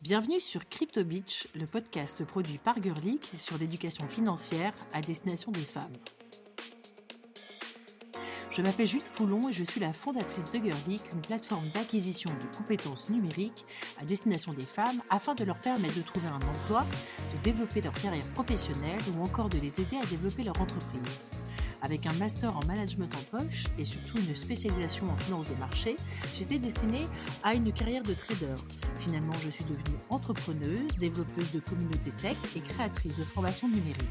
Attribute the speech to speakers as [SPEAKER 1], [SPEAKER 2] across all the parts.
[SPEAKER 1] Bienvenue sur Crypto Beach, le podcast produit par Girlic sur l'éducation financière à destination des femmes. Je m'appelle Julie Foulon et je suis la fondatrice de Girlic, une plateforme d'acquisition de compétences numériques à destination des femmes afin de leur permettre de trouver un emploi, de développer leur carrière professionnelle ou encore de les aider à développer leur entreprise. Avec un master en management en poche et surtout une spécialisation en finance de marché, j'étais destinée à une carrière de trader. Finalement, je suis devenue entrepreneuse, développeuse de communautés tech et créatrice de formations numériques.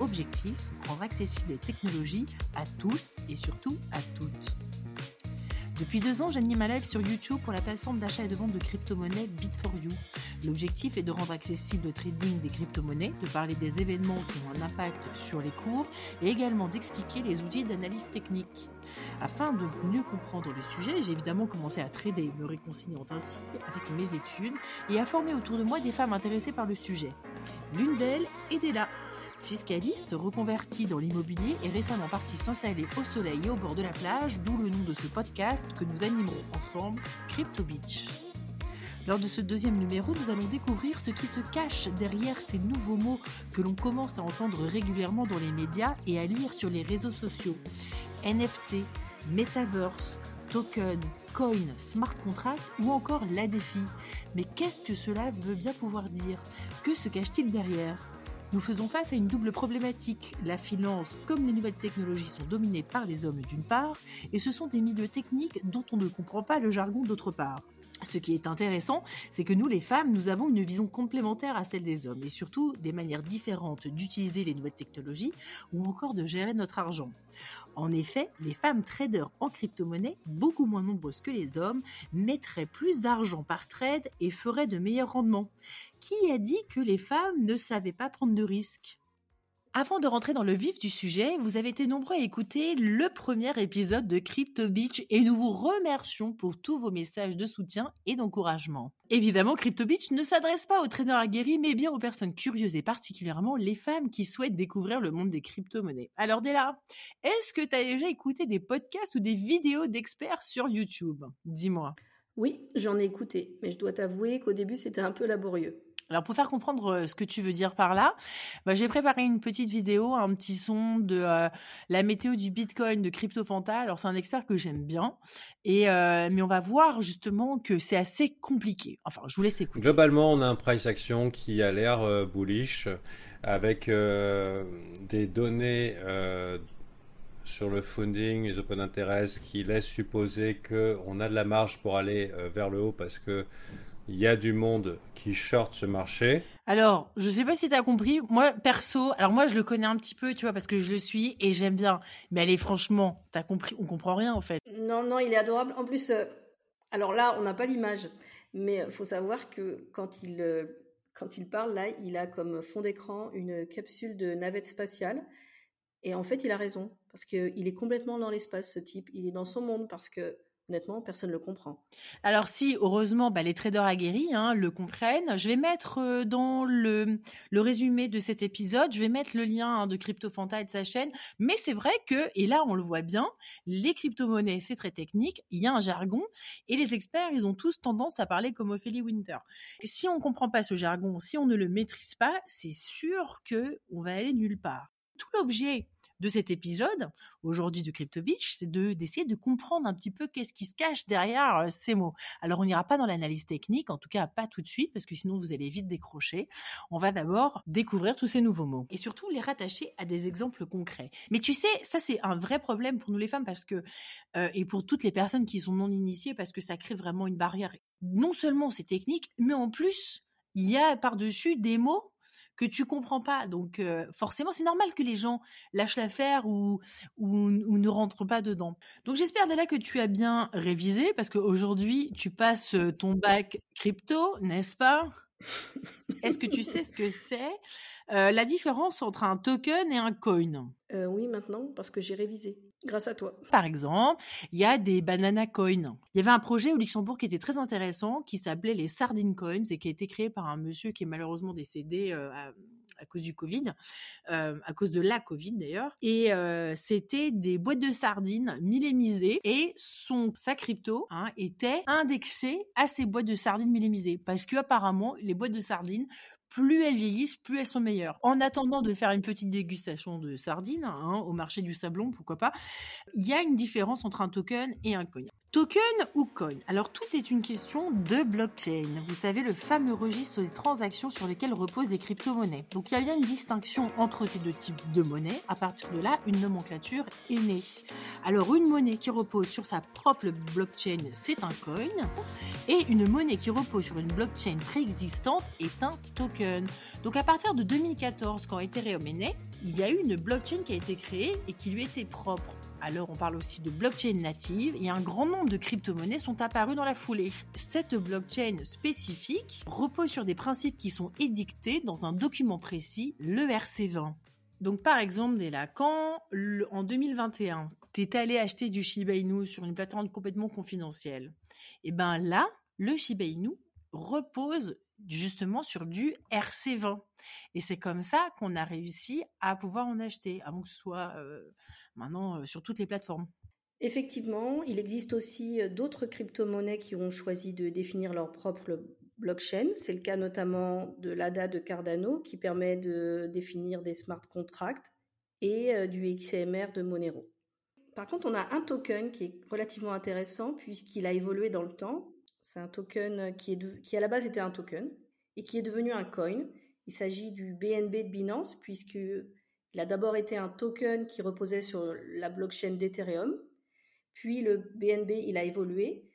[SPEAKER 1] Objectif, rendre accessibles les technologies à tous et surtout à toutes. Depuis deux ans, j'anime un live sur YouTube pour la plateforme d'achat et de vente de crypto-monnaies Bit4You. L'objectif est de rendre accessible le trading des crypto-monnaies, de parler des événements qui ont un impact sur les cours et également d'expliquer les outils d'analyse technique. Afin de mieux comprendre le sujet, j'ai évidemment commencé à trader, me réconciliant ainsi avec mes études et à former autour de moi des femmes intéressées par le sujet. L'une d'elles est Della, fiscaliste reconvertie dans l'immobilier et récemment partie s'installer au soleil et au bord de la plage, d'où le nom de ce podcast que nous animerons ensemble, Crypto Beach. Lors de ce deuxième numéro, nous allons découvrir ce qui se cache derrière ces nouveaux mots que l'on commence à entendre régulièrement dans les médias et à lire sur les réseaux sociaux. NFT, Metaverse, token, coin, smart contract ou encore la défi. Mais qu'est-ce que cela veut bien pouvoir dire? Que se cache-t-il derrière? Nous faisons face à une double problématique. La finance comme les nouvelles technologies sont dominées par les hommes d'une part, et ce sont des milieux techniques dont on ne comprend pas le jargon d'autre part. Ce qui est intéressant, c'est que nous, les femmes, nous avons une vision complémentaire à celle des hommes et surtout des manières différentes d'utiliser les nouvelles technologies ou encore de gérer notre argent. En effet, les femmes traders en crypto-monnaie, beaucoup moins nombreuses que les hommes, mettraient plus d'argent par trade et feraient de meilleurs rendements. Qui a dit que les femmes ne savaient pas prendre de risques? Avant de rentrer dans le vif du sujet, vous avez été nombreux à écouter le premier épisode de Crypto Beach et nous vous remercions pour tous vos messages de soutien et d'encouragement. Évidemment, Crypto Beach ne s'adresse pas aux traders aguerris, mais bien aux personnes curieuses et particulièrement les femmes qui souhaitent découvrir le monde des crypto-monnaies. Alors Della, est-ce que tu as déjà écouté des podcasts ou des vidéos d'experts sur YouTube? Dis-moi.
[SPEAKER 2] Oui, j'en ai écouté, mais je dois t'avouer qu'au début c'était un peu laborieux.
[SPEAKER 1] Alors pour faire comprendre euh, ce que tu veux dire par là, bah, j'ai préparé une petite vidéo, un petit son de euh, la météo du Bitcoin de CryptoFanta. Alors c'est un expert que j'aime bien, et euh, mais on va voir justement que c'est assez compliqué. Enfin, je vous laisse écouter.
[SPEAKER 3] Globalement, on a un price action qui a l'air bullish avec des données sur le funding, les open interest qui laissent supposer qu'on a de la marge pour aller vers le haut parce que il y a du monde qui short ce marché.
[SPEAKER 1] Alors, je sais pas si tu as compris. Moi, perso, alors moi, je le connais un petit peu, tu vois, parce que je le suis et j'aime bien. Mais allez, franchement, tu as compris, on comprend rien en fait.
[SPEAKER 2] Non, non, il est adorable. En plus, euh, alors là, on n'a pas l'image, mais il faut savoir que quand il, euh, quand il parle, là, il a comme fond d'écran une capsule de navette spatiale. Et en fait, il a raison, parce qu'il est complètement dans l'espace, ce type. Il est dans son monde, parce que Honnêtement, personne ne le comprend.
[SPEAKER 1] Alors si, heureusement, bah, les traders aguerris hein, le comprennent, je vais mettre euh, dans le, le résumé de cet épisode, je vais mettre le lien hein, de CryptoFanta et de sa chaîne. Mais c'est vrai que, et là on le voit bien, les crypto-monnaies, c'est très technique, il y a un jargon, et les experts, ils ont tous tendance à parler comme Ophélie Winter. Si on ne comprend pas ce jargon, si on ne le maîtrise pas, c'est sûr que on va aller nulle part. Tout l'objet de cet épisode, aujourd'hui de Crypto Beach, c'est de, d'essayer de comprendre un petit peu qu'est-ce qui se cache derrière euh, ces mots. Alors, on n'ira pas dans l'analyse technique, en tout cas pas tout de suite, parce que sinon vous allez vite décrocher. On va d'abord découvrir tous ces nouveaux mots et surtout les rattacher à des exemples concrets. Mais tu sais, ça c'est un vrai problème pour nous les femmes parce que, euh, et pour toutes les personnes qui sont non initiées, parce que ça crée vraiment une barrière. Non seulement c'est technique, mais en plus, il y a par-dessus des mots que tu comprends pas. Donc forcément, c'est normal que les gens lâchent l'affaire ou, ou, ne rentrent pas dedans. Donc j'espère déjà que tu as bien révisé parce qu'aujourd'hui, tu passes ton bac crypto, n'est-ce pas? Est-ce que tu sais ce que c'est la différence entre un token et un coin?
[SPEAKER 2] Oui, maintenant, parce que j'ai révisé grâce à toi.
[SPEAKER 1] Par exemple, il y a des banana coins. Il y avait un projet au Luxembourg qui était très intéressant, qui s'appelait les sardine coins et qui a été créé par un monsieur qui est malheureusement décédé euh, à cause du Covid, à cause de la Covid d'ailleurs. Et c'était des boîtes de sardines millémisées et son sa crypto hein, était indexé à ces boîtes de sardines millémisées parce que apparemment les boîtes de sardines plus elles vieillissent, plus elles sont meilleures. En attendant de faire une petite dégustation de sardines hein, au marché du sablon, pourquoi pas, il y a une différence entre un token et un coin. Token ou coin? Alors tout est une question de blockchain. Vous savez, le fameux registre des transactions sur lesquelles reposent les crypto-monnaies. Donc il y a bien une distinction entre ces deux types de monnaies. À partir de là, une nomenclature est née. Alors une monnaie qui repose sur sa propre blockchain, c'est un coin. Et une monnaie qui repose sur une blockchain préexistante est un token. Donc à partir de 2014, quand Ethereum est né, il y a eu une blockchain qui a été créée et qui lui était propre. Alors on parle aussi de blockchain native et un grand nombre de crypto-monnaies sont apparues dans la foulée. Cette blockchain spécifique repose sur des principes qui sont édictés dans un document précis, le RC20. Donc par exemple, dès là, quand en 2021, tu es allé acheter du Shiba Inu sur une plateforme complètement confidentielle, et eh ben là, le Shiba Inu repose justement sur du RC20. Et c'est comme ça qu'on a réussi à pouvoir en acheter, avant que ce soit euh, maintenant euh, sur toutes les plateformes.
[SPEAKER 2] Effectivement, il existe aussi euh, d'autres crypto-monnaies qui ont choisi de définir leur propre blockchain. C'est le cas notamment de l'ADA de Cardano qui permet de définir des smart contracts et du XMR de Monero. Par contre, on a un token qui est relativement intéressant puisqu'il a évolué dans le temps. C'est un token qui, est qui à la base était un token et qui est devenu un coin. Il s'agit du BNB de Binance puisqu'il a d'abord été un token qui reposait sur la blockchain d'Ethereum. Puis le BNB, il a évolué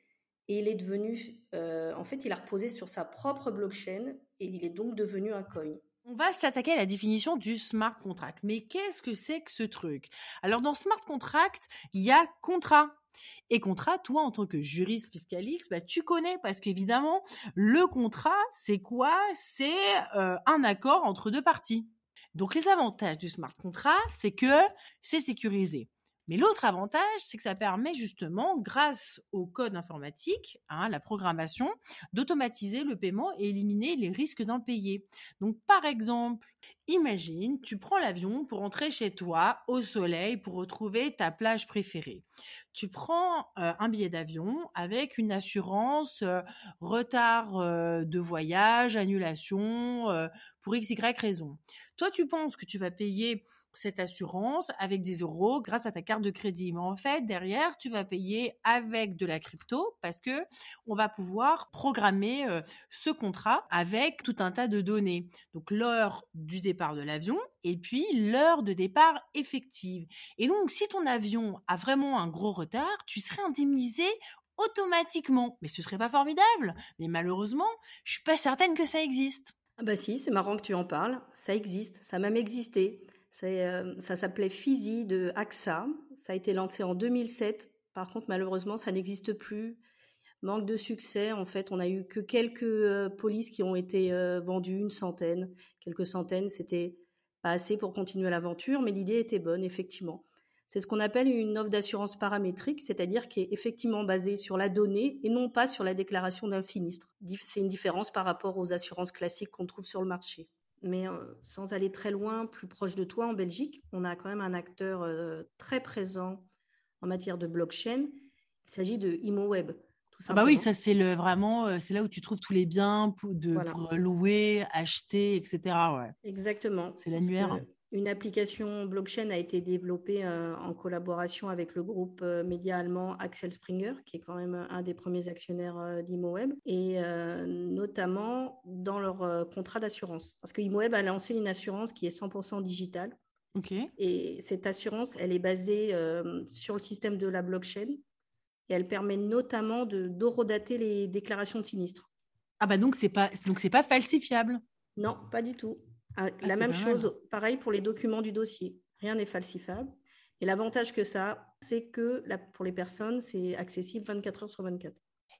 [SPEAKER 2] et il est devenu, euh, en fait, il a reposé sur sa propre blockchain et il est donc devenu un coin.
[SPEAKER 1] On va s'attaquer à la définition du smart contract. Mais qu'est-ce que c'est que ce truc? Alors dans smart contract, il y a contrat. Et contrat, toi, en tant que juriste fiscaliste, bah, tu connais parce qu'évidemment, le contrat, c'est quoi? C'est euh, un accord entre deux parties. Donc les avantages du smart contract, c'est que c'est sécurisé. Mais l'autre avantage, c'est que ça permet justement, grâce au code informatique, hein, la programmation, d'automatiser le paiement et éliminer les risques d'impayés. Donc, par exemple, imagine, tu prends l'avion pour rentrer chez toi au soleil pour retrouver ta plage préférée. Tu prends euh, un billet d'avion avec une assurance euh, retard euh, de voyage, annulation pour x y raison. Toi, tu penses que tu vas payer cette assurance avec des euros grâce à ta carte de crédit. Mais en fait, derrière, tu vas payer avec de la crypto parce que on va pouvoir programmer euh, ce contrat avec tout un tas de données. Donc l'heure du départ de l'avion et puis l'heure de départ effective. Et donc, si ton avion a vraiment un gros retard, tu serais indemnisé automatiquement. Mais ce serait pas formidable. Mais malheureusement, je suis pas certaine que ça existe.
[SPEAKER 2] Ah bah si, c'est marrant que tu en parles. Ça existe, ça a même existé. Euh, ça s'appelait Fizi de AXA. Ça a été lancé en 2007. Par contre, malheureusement, ça n'existe plus. Manque de succès. En fait, on a eu que quelques euh, polices qui ont été euh, vendues, une centaine, quelques centaines. C'était pas assez pour continuer l'aventure, mais l'idée était bonne, effectivement. C'est ce qu'on appelle une offre d'assurance paramétrique, c'est-à-dire qui est effectivement basée sur la donnée et non pas sur la déclaration d'un sinistre. C'est une différence par rapport aux assurances classiques qu'on trouve sur le marché. Mais euh, sans aller très loin, plus proche de toi en Belgique, on a quand même un acteur euh, très présent en matière de blockchain. Il s'agit de ImoWeb.
[SPEAKER 1] Ah bah oui, ça c'est le vraiment, euh, c'est là où tu trouves tous les biens pour, de, louer, acheter, etc. Ouais.
[SPEAKER 2] Exactement.
[SPEAKER 1] C'est l'annuaire.
[SPEAKER 2] Une application blockchain a été développée euh, en collaboration avec le groupe euh, média allemand Axel Springer, qui est quand même un des premiers actionnaires euh, d'ImoWeb, et notamment dans leur contrat d'assurance. Parce que ImoWeb a lancé une assurance qui est 100% digitale. Et cette assurance, elle est basée sur le système de la blockchain et elle permet notamment de d'horodater les déclarations de sinistres.
[SPEAKER 1] Ah bah donc c'est pas donc c'est pas falsifiable?
[SPEAKER 2] Non, pas du tout. Ah, ah, la même chose, pareil pour les documents du dossier. Rien n'est falsifiable. Et l'avantage que ça, c'est que pour les personnes, c'est accessible 24 heures sur 24.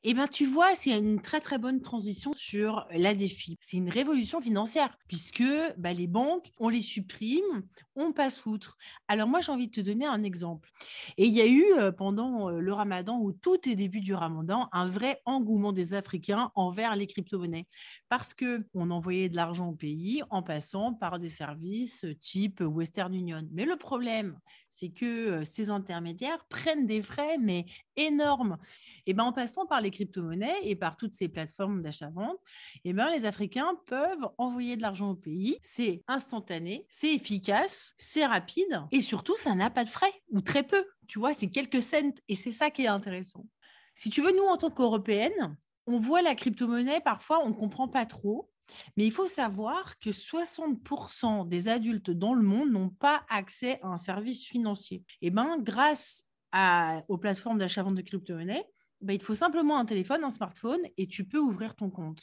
[SPEAKER 1] Eh bien, tu vois, c'est une très très bonne transition sur la défi. C'est une révolution financière puisque bah, les banques, on les supprime, on passe outre. Alors moi, j'ai envie de te donner un exemple. Et il y a eu euh, pendant euh, le ramadan, ou tout est début du ramadan, un vrai engouement des Africains envers les crypto-monnaies parce qu'on envoyait de l'argent au pays en passant par des services type Western Union. Mais le problème, c'est que euh, ces intermédiaires prennent des frais, mais énormes. Et ben, en passant par les crypto-monnaies et par toutes ces plateformes d'achat-vente, et ben, les Africains peuvent envoyer de l'argent au pays. C'est instantané, c'est efficace, c'est rapide et surtout, ça n'a pas de frais ou très peu. Tu vois, c'est quelques cents et c'est ça qui est intéressant. Si tu veux, nous, en tant qu'Européennes, on voit la crypto-monnaie, parfois, on ne comprend pas trop. Mais il faut savoir que 60% des adultes dans le monde n'ont pas accès à un service financier. Et eh ben, grâce aux plateformes d'achat-vente de crypto-monnaies, ben, il faut simplement un téléphone, un smartphone et tu peux ouvrir ton compte.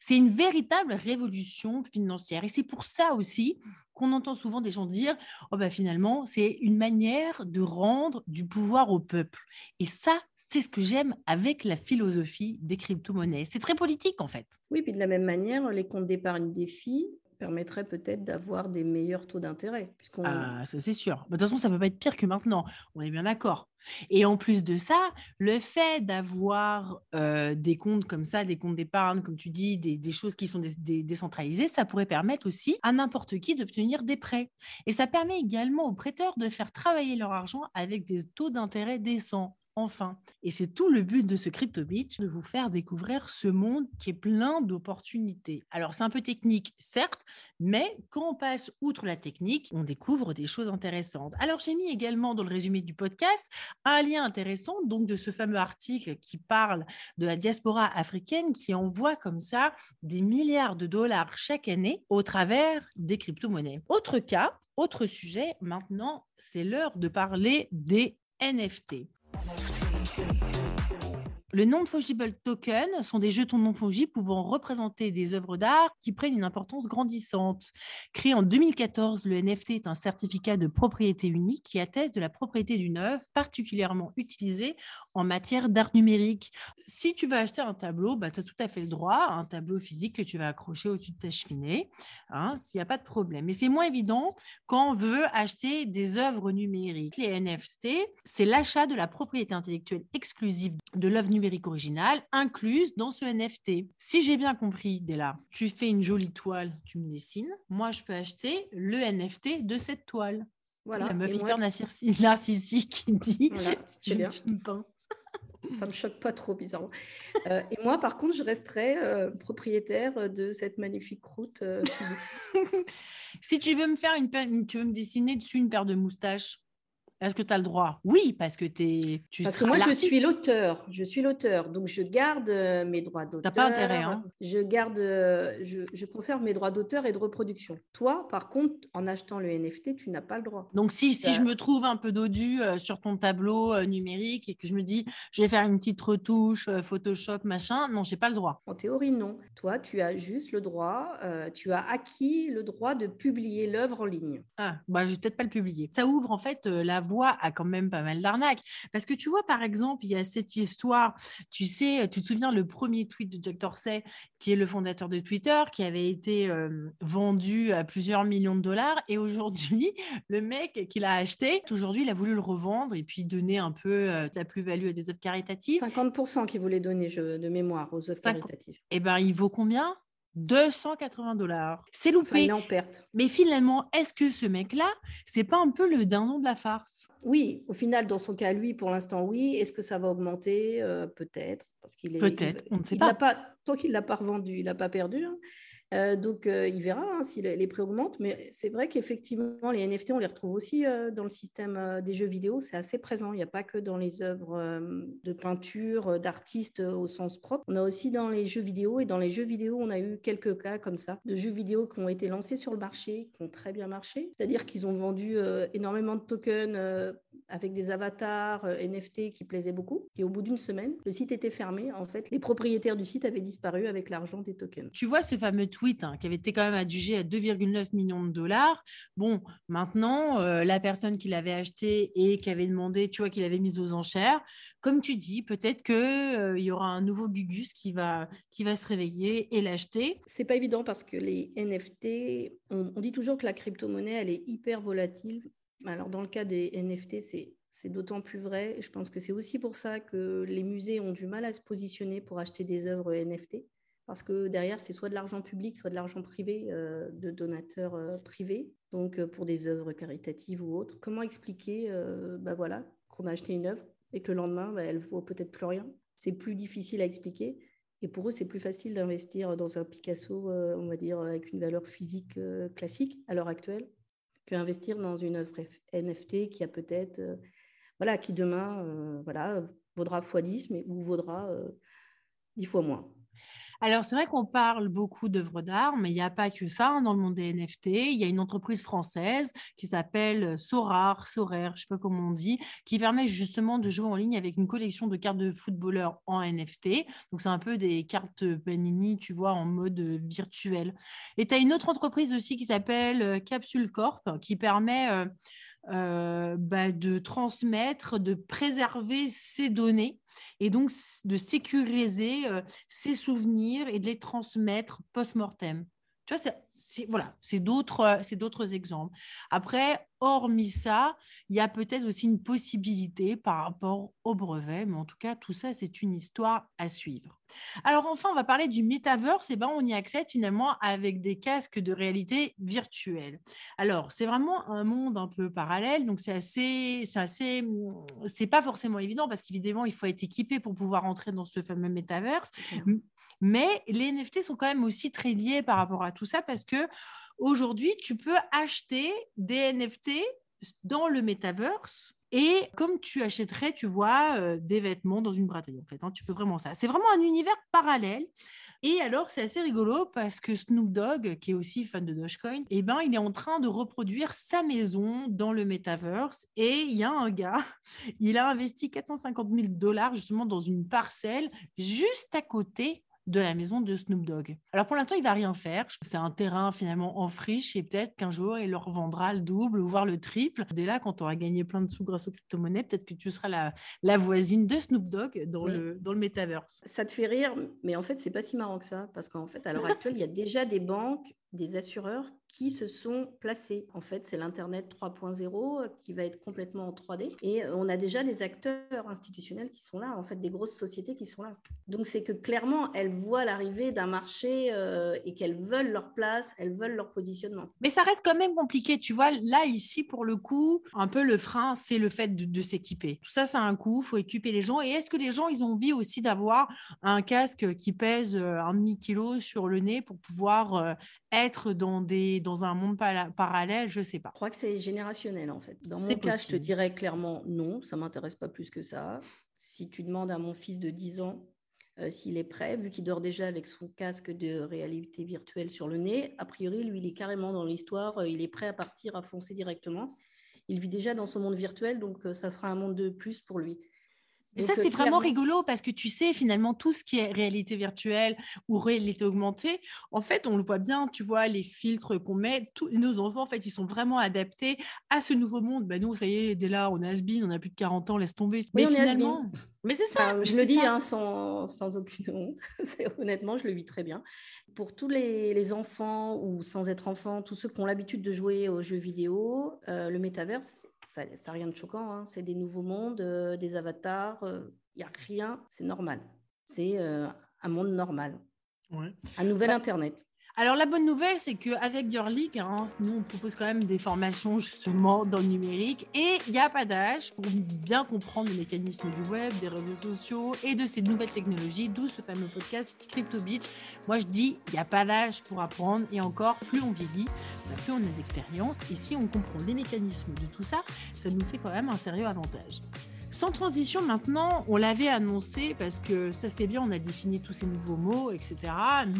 [SPEAKER 1] C'est une véritable révolution financière. Et c'est pour ça aussi qu'on entend souvent des gens dire oh ben finalement, c'est une manière de rendre du pouvoir au peuple. Et ça, c'est ce que j'aime avec la philosophie des crypto-monnaies. C'est très politique en fait.
[SPEAKER 2] Oui, puis de la même manière, les comptes d'épargne des filles permettraient peut-être d'avoir des meilleurs taux d'intérêt.
[SPEAKER 1] Ah, ça c'est sûr. De toute façon, ça ne peut pas être pire que maintenant, on est bien d'accord. Et en plus de ça, le fait d'avoir euh, des comptes comme ça, des comptes d'épargne, comme tu dis, des, choses qui sont décentralisées, ça pourrait permettre aussi à n'importe qui d'obtenir des prêts. Et ça permet également aux prêteurs de faire travailler leur argent avec des taux d'intérêt décents enfin. Et c'est tout le but de ce Crypto Beach, de vous faire découvrir ce monde qui est plein d'opportunités. Alors, c'est un peu technique, certes, mais quand on passe outre la technique, on découvre des choses intéressantes. Alors, j'ai mis également dans le résumé du podcast un lien intéressant, donc de ce fameux article qui parle de la diaspora africaine qui envoie comme ça des milliards de dollars chaque année au travers des crypto-monnaies. Autre cas, autre sujet, maintenant, c'est l'heure de parler des NFT. Le non-fungible token sont des jetons non fongibles pouvant représenter des œuvres d'art qui prennent une importance grandissante. Créé en 2014, le NFT est un certificat de propriété unique qui atteste de la propriété d'une œuvre particulièrement utilisée en matière d'art numérique. Si tu vas acheter un tableau, bah, tu as tout à fait le droit, un tableau physique que tu vas accrocher au-dessus de ta cheminée, hein, s'il n'y a pas de problème. Mais c'est moins évident quand on veut acheter des œuvres numériques. Les NFT, c'est l'achat de la propriété intellectuelle exclusive de l'œuvre numérique originale incluse dans ce NFT. Si j'ai bien compris, Della, tu fais une jolie toile, tu me dessines. Moi, je peux acheter le NFT de cette toile. Voilà. La meuf hyper narcissique qui dit voilà, tu, me peins.
[SPEAKER 2] Ça me choque pas trop, bizarrement. Euh, et moi, par contre, je resterai euh, propriétaire de cette magnifique route. Euh,
[SPEAKER 1] si tu veux me faire une, tu veux me dessiner dessus une paire de moustaches, est-ce que tu as le droit? Oui, parce que es, tu
[SPEAKER 2] Parce que moi, je suis l'auteur. Je suis l'auteur. Donc, je garde euh, mes droits d'auteur.
[SPEAKER 1] Tu pas intérêt. Hein
[SPEAKER 2] je garde, euh, je, conserve mes droits d'auteur et de reproduction. Toi, par contre, en achetant le NFT, tu n'as pas le droit.
[SPEAKER 1] Donc, si, si je me trouve un peu dodu euh, sur ton tableau numérique et que je me dis, je vais faire une petite retouche, Photoshop, machin, non, je n'ai pas le droit.
[SPEAKER 2] En théorie, non. Toi, tu as juste le droit, tu as acquis le droit de publier l'œuvre en ligne.
[SPEAKER 1] Ah, bah, je vais peut-être pas le publier. Ça ouvre en fait la voie a a quand même pas mal d'arnaques. Parce que tu vois, par exemple, il y a cette histoire, tu sais, tu te souviens le premier tweet de Jack Dorsey, qui est le fondateur de Twitter, qui avait été euh, vendu à plusieurs millions de dollars. Et aujourd'hui, le mec qui l'a acheté, aujourd'hui, il a voulu le revendre et puis donner un peu euh, la plus-value à des œuvres caritatives.
[SPEAKER 2] 50% qu'il voulait donner de mémoire aux œuvres caritatives.
[SPEAKER 1] Et eh ben, il vaut combien? 280 dollars. C'est loupé.
[SPEAKER 2] en perte.
[SPEAKER 1] Mais finalement, est-ce que ce mec-là, c'est pas un peu le dindon de la farce?
[SPEAKER 2] Oui, au final, dans son cas, lui, pour l'instant, oui. Est-ce que ça va augmenter? Euh, Peut-être. Parce qu'il est.
[SPEAKER 1] Peut-être, on ne sait pas.
[SPEAKER 2] pas. Tant qu'il ne l'a pas revendu, il n'a pas perdu. Hein. Euh, donc, euh, il verra hein, si les, prix augmentent. Mais c'est vrai qu'effectivement, les NFT, on les retrouve aussi euh, dans le système des jeux vidéo. C'est assez présent. Il n'y a pas que dans les œuvres de peinture, d'artistes au sens propre. On a aussi dans les jeux vidéo. Et dans les jeux vidéo, on a eu quelques cas comme ça, de jeux vidéo qui ont été lancés sur le marché, qui ont très bien marché. C'est-à-dire qu'ils ont vendu énormément de tokens avec des avatars euh, NFT qui plaisaient beaucoup. Et au bout d'une semaine, le site était fermé. En fait, les propriétaires du site avaient disparu avec l'argent des tokens.
[SPEAKER 1] Tu vois ce fameux tweet hein, qui avait été quand même adjugé à 2,9 millions de dollars. Bon, maintenant, euh, la personne qui l'avait acheté et qui avait demandé, tu vois, qu'il avait mis aux enchères, comme tu dis, peut-être qu'il euh, y aura un nouveau Gugus qui va, qui va se réveiller et l'acheter.
[SPEAKER 2] C'est pas évident parce que les NFT, on, on dit toujours que la crypto-monnaie, elle est hyper volatile. Alors, dans le cas des NFT, c'est d'autant plus vrai. Je pense que c'est aussi pour ça que les musées ont du mal à se positionner pour acheter des œuvres NFT, parce que derrière, c'est soit de l'argent public, soit de l'argent privé euh, de donateurs euh, privés, donc euh, pour des œuvres caritatives ou autres. Comment expliquer bah voilà, qu'on a acheté une œuvre et que le lendemain, bah, elle vaut peut-être plus rien? C'est plus difficile à expliquer. Et pour eux, c'est plus facile d'investir dans un Picasso, on va dire, avec une valeur physique classique à l'heure actuelle, qu'investir dans une œuvre NFT qui a peut-être voilà, qui demain euh, voilà, vaudra x10, mais ou vaudra 10 euh, fois moins.
[SPEAKER 1] Alors, c'est vrai qu'on parle beaucoup d'œuvres d'art, mais il n'y a pas que ça hein, dans le monde des NFT. Il y a une entreprise française qui s'appelle Sorar, Soraire, je ne sais pas comment on dit, qui permet justement de jouer en ligne avec une collection de cartes de footballeurs en NFT. Donc, c'est un peu des cartes Panini, tu vois, en mode virtuel. Et tu as une autre entreprise aussi qui s'appelle Capsule Corp, qui permet... Euh, euh, bah, de transmettre, de préserver ces données et donc de sécuriser euh, ces souvenirs et de les transmettre post-mortem. Tu vois, c'est voilà, c'est d'autres, c'est d'autres exemples. Après, hormis ça, il y a peut-être aussi une possibilité par rapport au brevet, mais en tout cas, tout ça, c'est une histoire à suivre. Alors enfin, on va parler du metaverse. Et eh ben, on y accède finalement avec des casques de réalité virtuelle. Alors, c'est vraiment un monde un peu parallèle, donc c'est assez, c'est assez, c'est pas forcément évident parce qu'évidemment, il faut être équipé pour pouvoir entrer dans ce fameux metaverse. Mais les NFT sont quand même aussi très liés par rapport à tout ça parce que aujourd'hui, tu peux acheter des NFT dans le metaverse. Et comme tu achèterais, tu vois, euh, des vêtements dans une braderie, en fait, hein, tu peux vraiment ça. C'est vraiment un univers parallèle. Et alors, c'est assez rigolo parce que Snoop Dogg, qui est aussi fan de Dogecoin, eh ben, il est en train de reproduire sa maison dans le metaverse. Et il y a un gars, il a investi 450 000 dollars justement dans une parcelle juste à côté de la maison de Snoop Dogg. Alors pour l'instant, il va rien faire. C'est un terrain finalement en friche et peut-être qu'un jour, il leur vendra le double ou voire le triple. Dès là, quand tu auras gagné plein de sous grâce aux crypto-monnaies, peut-être que tu seras la, la voisine de Snoop Dogg dans, le, dans le metaverse.
[SPEAKER 2] Ça te fait rire, mais en fait, c'est pas si marrant que ça parce qu'en fait, à l'heure actuelle, il y a déjà des banques, des assureurs qui se sont placés. En fait, c'est l'Internet 3.0 qui va être complètement en 3D. Et on a déjà des acteurs institutionnels qui sont là, en fait, des grosses sociétés qui sont là. Donc, c'est que clairement, elles voient l'arrivée d'un marché euh, et qu'elles veulent leur place, elles veulent leur positionnement.
[SPEAKER 1] Mais ça reste quand même compliqué. Tu vois, là, ici, pour le coup, un peu le frein, c'est le fait de, s'équiper. Tout ça, ça a un coût, il faut équiper les gens. Et est-ce que les gens, ils ont envie aussi d'avoir un casque qui pèse euh, un demi-kilo sur le nez pour pouvoir euh, être dans des dans un monde parallèle, je sais pas.
[SPEAKER 2] Je crois que c'est générationnel en fait. Dans mon cas, je te dirais clairement non, ça m'intéresse pas plus que ça. Si tu demandes à mon fils de 10 ans euh, s'il est prêt, vu qu'il dort déjà avec son casque de réalité virtuelle sur le nez, a priori, lui, il est carrément dans l'histoire, euh, il est prêt à partir, à foncer directement. Il vit déjà dans son monde virtuel, donc euh, ça sera un monde de plus pour lui.
[SPEAKER 1] Ça, c'est vraiment rigolo parce que tu sais, finalement, tout ce qui est réalité virtuelle ou réalité augmentée, en fait, on le voit bien, tu vois, les filtres qu'on met, tous nos enfants, en fait, ils sont vraiment adaptés à ce nouveau monde. Ben, nous, ça y est, dès là, on est has on a plus de 40 ans, laisse tomber.
[SPEAKER 2] Mais finalement,
[SPEAKER 1] mais c'est ça.
[SPEAKER 2] je le dis hein, sans, sans, aucune honte. Honnêtement, je le vis très bien. Pour tous les, les, enfants ou sans être enfants, tous ceux qui ont l'habitude de jouer aux jeux vidéo, euh, le métaverse, ça n'a rien de choquant. Hein. C'est des nouveaux mondes, euh, des avatars. Il euh, n'y a rien. C'est normal. C'est un monde normal. Un nouvel bah Internet.
[SPEAKER 1] Alors la bonne nouvelle, c'est qu'avec Your League, hein, nous on propose quand même des formations justement dans le numérique et il n'y a pas d'âge pour bien comprendre les mécanismes du web, des réseaux sociaux et de ces nouvelles technologies, d'où ce fameux podcast Crypto Beach. Moi je dis, il n'y a pas d'âge pour apprendre et encore, plus on vieillit, bah, plus on a d'expérience et si on comprend les mécanismes de tout ça, ça nous fait quand même un sérieux avantage. Sans transition maintenant, on l'avait annoncé parce que ça c'est bien, on a défini tous ces nouveaux mots, etc.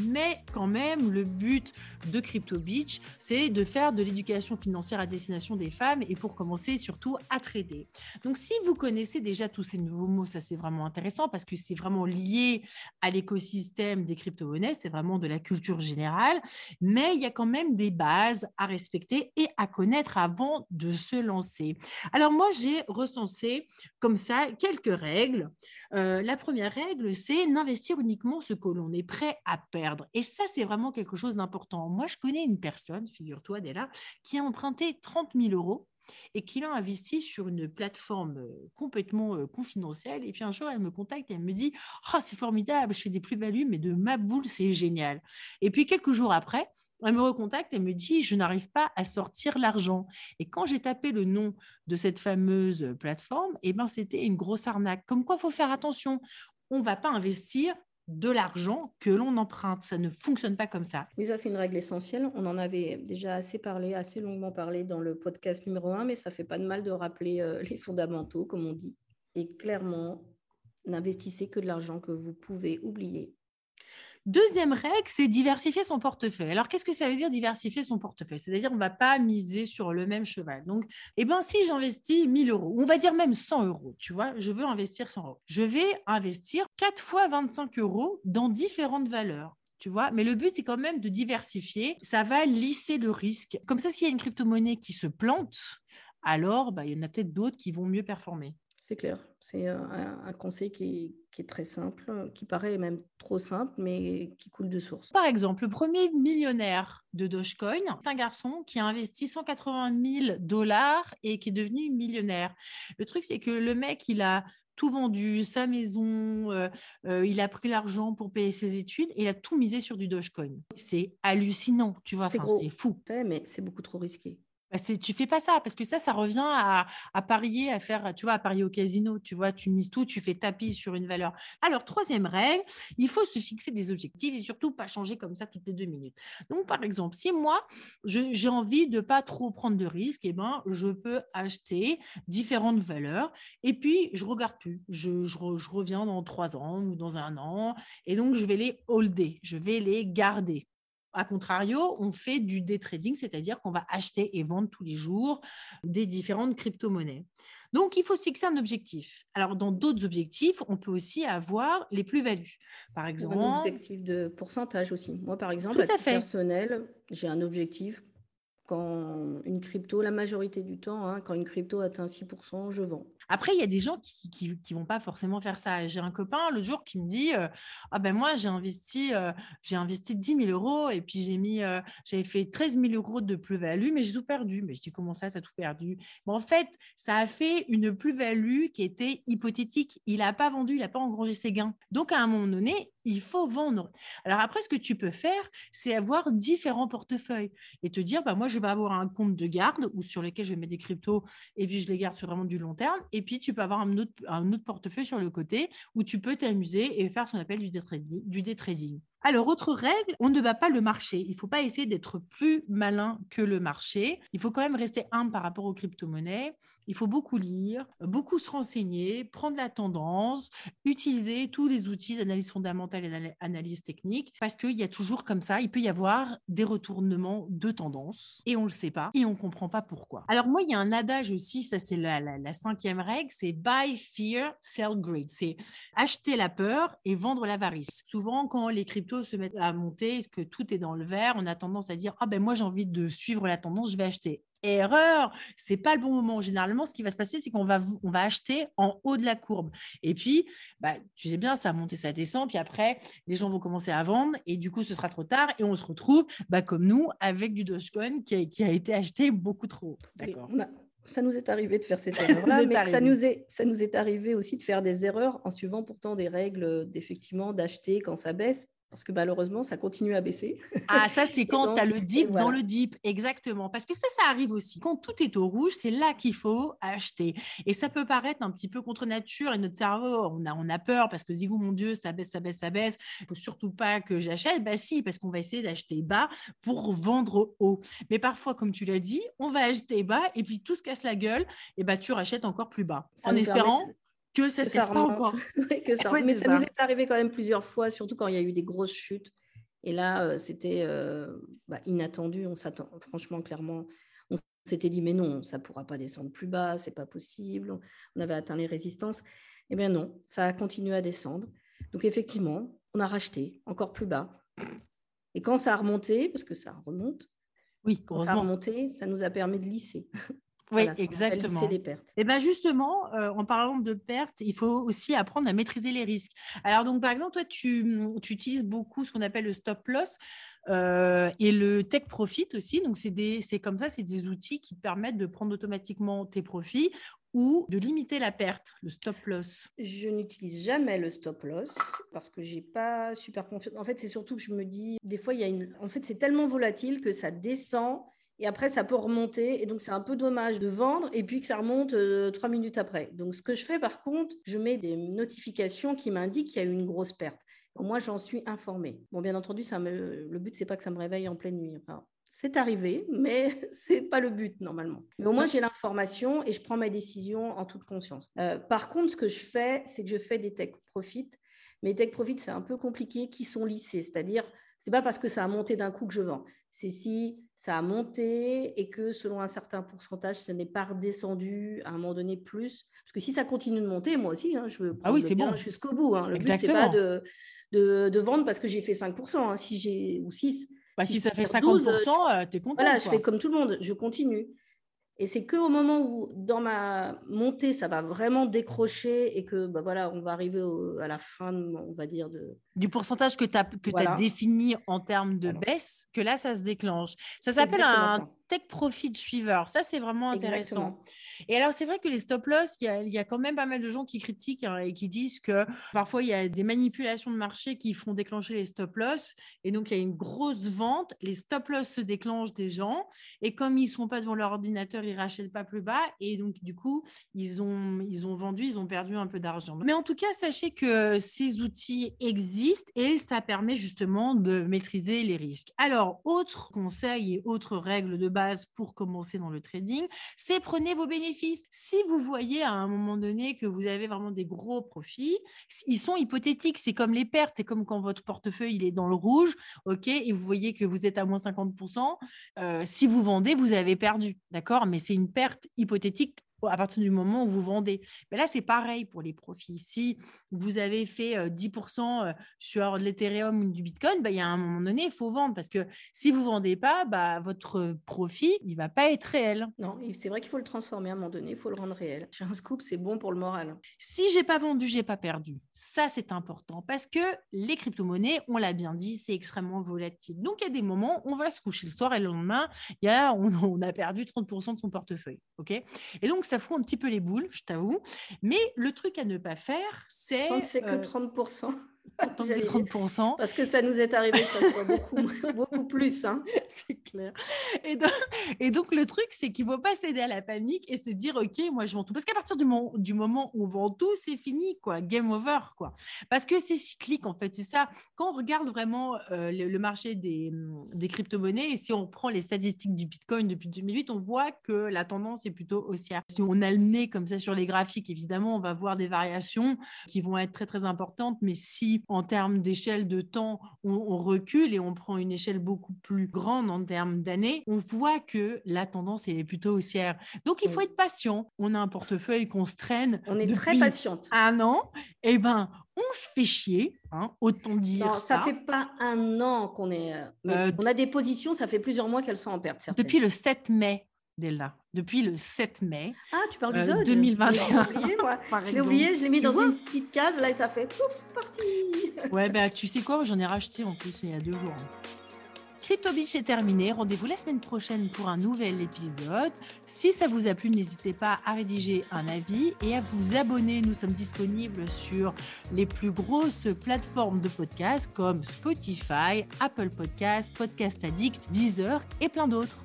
[SPEAKER 1] Mais quand même, le but de Crypto Beach, c'est de faire de l'éducation financière à destination des femmes et pour commencer surtout à trader. Donc si vous connaissez déjà tous ces nouveaux mots, ça c'est vraiment intéressant parce que c'est vraiment lié à l'écosystème des crypto-monnaies, c'est vraiment de la culture générale, mais il y a quand même des bases à respecter et à connaître avant de se lancer. Alors moi, j'ai recensé comme ça quelques règles. Euh, la première règle, c'est n'investir uniquement ce que l'on est prêt à perdre. Et ça, c'est vraiment quelque chose d'important. Moi, je connais une personne, figure-toi, Della, qui a emprunté 30 000 euros et qui l'a investi sur une plateforme euh, complètement euh, confidentielle. Et puis un jour, elle me contacte et elle me dit oh, c'est formidable, je fais des plus-values, mais de ma boule, c'est génial. Et puis quelques jours après, elle me recontacte et me dit Je n'arrive pas à sortir l'argent. Et quand j'ai tapé le nom de cette fameuse plateforme, eh ben, c'était une grosse arnaque. Comme quoi, il faut faire attention. On ne va pas investir de l'argent que l'on emprunte. Ça ne fonctionne pas comme ça.
[SPEAKER 2] Oui, ça c'est une règle essentielle. On en avait déjà assez parlé, assez longuement parlé dans le podcast numéro 1, mais ça fait pas de mal de rappeler euh, les fondamentaux, comme on dit. Et clairement, n'investissez que de l'argent que vous pouvez oublier
[SPEAKER 1] Deuxième règle, c'est diversifier son portefeuille. Alors, qu'est-ce que ça veut dire diversifier son portefeuille? C'est-à-dire, on ne va pas miser sur le même cheval. Donc, eh ben, si j'investis 1000 euros, on va dire même 100 euros, tu vois, je veux investir 100 euros. Je vais investir 4 fois 25 euros dans différentes valeurs. Tu vois, mais le but, c'est quand même de diversifier. Ça va lisser le risque. Comme ça, s'il y a une crypto-monnaie qui se plante, alors bah, il y en a peut-être d'autres qui vont mieux performer.
[SPEAKER 2] C'est clair. C'est un, conseil qui est, très simple, qui paraît même trop simple, mais qui coule de source.
[SPEAKER 1] Par exemple, le premier millionnaire de Dogecoin, c'est un garçon qui a investi 180 000 dollars et qui est devenu millionnaire. Le truc, c'est que le mec, il a tout vendu, sa maison, euh, euh, il a pris l'argent pour payer ses études et il a tout misé sur du Dogecoin. C'est hallucinant, tu vois, c'est fou.
[SPEAKER 2] Mais c'est beaucoup trop risqué.
[SPEAKER 1] Bah, tu fais pas ça parce que ça, ça revient à, parier, à faire, tu vois, à parier au casino. Tu vois, tu mises tout, tu fais tapis sur une valeur. Alors, troisième règle, il faut se fixer des objectifs et surtout pas changer comme ça toutes les deux minutes. Donc, par exemple, si moi, j'ai envie de pas trop prendre de risques, eh ben, je peux acheter différentes valeurs et puis je regarde plus. Je, je, je reviens dans trois ans ou dans un an et donc je vais les holder, je vais les garder. A contrario, on fait du day trading, c'est-à-dire qu'on va acheter et vendre tous les jours des différentes crypto-monnaies. Donc, il faut se fixer un objectif. Alors, dans d'autres objectifs, on peut aussi avoir les plus-values. Par exemple.
[SPEAKER 2] Un objectif de pourcentage aussi. Moi, par exemple, à, titre personnel, j'ai un objectif quand une crypto, la majorité du temps, hein, quand une crypto atteint 6%, je vends.
[SPEAKER 1] Après, il y a des gens qui ne vont pas forcément faire ça. J'ai un copain le jour qui me dit euh, Ah ben moi, j'ai investi, euh, investi 10 000 euros et puis j'ai mis, euh, j'avais fait 13 000 euros de plus-value, mais j'ai tout perdu. Mais je dis Comment ça, tu as tout perdu? En fait, ça a fait une plus-value qui était hypothétique. Il n'a pas vendu, il n'a pas engrangé ses gains. Donc, à un moment donné, il faut vendre. Alors après, ce que tu peux faire, c'est avoir différents portefeuilles et te dire, bah, moi, je vais avoir un compte de garde ou sur lequel je vais mettre des cryptos et puis je les garde sur vraiment du long terme. Et puis, tu peux avoir un autre, portefeuille sur le côté où tu peux t'amuser et faire ce qu'on appelle du Du day trading. Alors, autre règle, on ne bat pas le marché. Il ne faut pas essayer d'être plus malin que le marché. Il faut quand même rester humble par rapport aux crypto-monnaies. Il faut beaucoup lire, beaucoup se renseigner, prendre la tendance, utiliser tous les outils d'analyse fondamentale et d'analyse technique, parce qu'il y a toujours comme ça, il peut y avoir des retournements de tendance et on ne le sait pas et on ne comprend pas pourquoi. Alors moi, il y a un adage aussi, ça c'est la, la, cinquième règle, c'est buy fear, sell greed. C'est acheter la peur et vendre l'avarice. Souvent, quand les crypto se mettent à monter, que tout est dans le vert, on a tendance à dire ah ben moi j'ai envie de suivre la tendance, je vais acheter. Erreur, c'est pas le bon moment. Généralement, ce qui va se passer, c'est qu'on va, on va acheter en haut de la courbe. Et puis, bah, tu sais bien, ça monte et ça descend. Puis après, les gens vont commencer à vendre et du coup, ce sera trop tard. Et on se retrouve, bah, comme nous, avec du Dogecoin qui a, qui a été acheté beaucoup trop. D'accord
[SPEAKER 2] ça nous est arrivé de faire cette erreur-là, mais ça nous, est, ça nous est arrivé aussi de faire des erreurs en suivant pourtant des règles d'effectivement d'acheter quand ça baisse parce que malheureusement, ça continue à baisser.
[SPEAKER 1] Ah, ça, c'est quand tu as le dip dans le dip, exactement. Parce que ça, ça arrive aussi. Quand tout est au rouge, c'est là qu'il faut acheter. Et ça peut paraître un petit peu contre nature et notre cerveau, on a, on a peur parce que, zigou, mon Dieu, ça baisse, ça baisse, ça baisse. Il faut surtout pas que j'achète. Bah si, parce qu'on va essayer d'acheter bas pour vendre haut. Mais parfois, comme tu l'as dit, on va acheter bas et puis tout se casse la gueule et bah tu rachètes encore plus bas. en espérant que ça ne pas encore.
[SPEAKER 2] que ça. Mais ça, nous est arrivé quand même plusieurs fois, surtout quand il y a eu des grosses chutes. Et là, euh, c'était euh, bah, inattendu. On s'attend, franchement, clairement, on s'était dit, mais non, ça ne pourra pas descendre plus bas, c'est pas possible. On avait atteint les résistances. Eh bien non, ça a continué à descendre. Donc effectivement, on a racheté encore plus bas. Et quand ça a remonté, parce que ça remonte,
[SPEAKER 1] oui,
[SPEAKER 2] quand ça a remonté, ça nous a permis de lisser.
[SPEAKER 1] Oui, exactement. Les pertes. Et bien justement, euh, en parlant de pertes, il faut aussi apprendre à maîtriser les risques. Alors donc par exemple, toi, tu, tu utilises beaucoup ce qu'on appelle le stop loss euh, et le take profit aussi. Donc c'est comme ça, c'est des outils qui te permettent de prendre automatiquement tes profits ou de limiter la perte, le stop loss
[SPEAKER 2] Je n'utilise jamais le stop loss parce que j'ai pas super confiance. En fait, c'est surtout que je me dis, des fois, il y a une. En fait, c'est tellement volatile que ça descend et après, ça peut remonter. Et donc, c'est un peu dommage de vendre et puis que ça remonte euh, trois minutes après. Donc, ce que je fais, par contre, je mets des notifications qui m'indiquent qu'il y a eu une grosse perte. Moi, j'en suis informée. Bon, bien entendu, ça me... le but, c'est pas que ça me réveille en pleine nuit. Enfin, c'est arrivé, mais c'est pas le but normalement. Mais au moins j'ai l'information et je prends ma décision en toute conscience. Euh, par contre, ce que je fais, c'est que je fais des tech profit. Mais tech profit, c'est un peu compliqué, qui sont lissés. C'est-à-dire, c'est pas parce que ça a monté d'un coup que je vends. C'est si ça a monté et que selon un certain pourcentage, ça n'est pas redescendu à un moment donné plus. Parce que si ça continue de monter, moi aussi, hein, je veux
[SPEAKER 1] ah oui, c'est bon.
[SPEAKER 2] jusqu'au bout. Hein. Le but, c'est pas de, de, vendre parce que j'ai fait 5%. Hein. Si j'ai, ou 6,
[SPEAKER 1] bah, si, ça fait 50%, tu es content.
[SPEAKER 2] Voilà, je fais comme tout le monde, je continue. Et c'est qu'au moment où, dans ma montée, ça va vraiment décrocher et que bah voilà, on va arriver à la fin, on va dire, de...
[SPEAKER 1] du pourcentage que tu as, que as défini en termes de baisse, que là, ça se déclenche. Ça s'appelle un tech profit suiveur. Ça, c'est vraiment intéressant. Et alors, c'est vrai que les stop loss, il y, a, quand même pas mal de gens qui critiquent hein, et qui disent que parfois, il y a des manipulations de marché qui font déclencher les stop loss. Et donc, il y a une grosse vente. Les stop loss se déclenchent des gens. Et comme ils ne sont pas devant leur ordinateur, ils ne rachètent pas plus bas. Et donc, du coup, ils ont, ils ont vendu, ils ont perdu un peu d'argent. Mais en tout cas, sachez que ces outils existent et ça permet justement de maîtriser les risques. Alors, autre conseil et autre règle de base pour commencer dans le trading, c'est prenez vos bénéfices. Si vous voyez à un moment donné que vous avez vraiment des gros profits, ils sont hypothétiques. C'est comme les pertes, c'est comme quand votre portefeuille il est dans le rouge, ok, et vous voyez que vous êtes à moins 50%. Euh, si vous vendez, vous avez perdu, d'accord Mais c'est une perte hypothétique à partir du moment où vous vendez. Mais là, c'est pareil pour les profits. Si vous avez fait 10% euh, sur l'Ethereum ou du Bitcoin, bah, il y a un moment donné, il faut vendre parce que si vous ne vendez pas, bah, votre profit, il ne va pas être réel.
[SPEAKER 2] Non, c'est vrai qu'il faut le transformer à un moment donné, il faut le rendre réel. J'ai un scoop, c'est bon pour le moral.
[SPEAKER 1] Si j'ai pas vendu, j'ai pas perdu. Ça, c'est important parce que les crypto-monnaies, on l'a bien dit, c'est extrêmement volatile. Donc, il y a des moments, on va se coucher le soir et le lendemain, il y a, on, on a perdu 30% de son portefeuille. ok? Et donc, ça fout un petit peu les boules, je t'avoue. Mais le truc à ne pas faire, c'est.
[SPEAKER 2] C'est que 30%.
[SPEAKER 1] Tant que c'est 30%.
[SPEAKER 2] Parce que ça nous est arrivé que ça soit beaucoup, beaucoup plus. Hein.
[SPEAKER 1] C'est clair. Et donc, et donc, le truc, c'est qu'il ne faut pas céder à la panique et se dire, OK, moi, je vends tout. Parce qu'à partir du, moment, du moment où on vend tout, c'est fini, quoi. Game over, quoi. Parce que c'est cyclique, en fait. C'est ça. Quand on regarde vraiment euh, le, marché des, des crypto-monnaies, et si on prend les statistiques du Bitcoin depuis 2008, on voit que la tendance est plutôt haussière. Si on a le nez comme ça sur les graphiques, évidemment, on va voir des variations qui vont être très, très importantes. Mais si en termes d'échelle de temps, on, recule et on prend une échelle beaucoup plus grande en termes d'années, on voit que la tendance est plutôt haussière. Donc, il faut être patient. On a un portefeuille qu'on se traîne.
[SPEAKER 2] On est très patiente.
[SPEAKER 1] Un an, et eh ben, on se fait chier, hein, autant dire non,
[SPEAKER 2] ça. fait pas un an qu'on est. Euh, euh, on a des positions, ça fait plusieurs mois qu'elles sont en perte.
[SPEAKER 1] Depuis le 7 mai, Delta, depuis le 7 mai
[SPEAKER 2] ah, tu parles du euh,
[SPEAKER 1] 2021.
[SPEAKER 2] Je l'ai oublié, je l'ai mis dans une petite case, là, et ça fait pouf, parti.
[SPEAKER 1] ouais, bah, tu sais quoi, j'en ai racheté en plus il y a deux jours. Crypto Beach est terminé. Rendez-vous la semaine prochaine pour un nouvel épisode. Si ça vous a plu, n'hésitez pas à rédiger un avis et à vous abonner. Nous sommes disponibles sur les plus grosses plateformes de podcast comme Spotify, Apple Podcasts, Podcast Addict, Deezer et plein d'autres.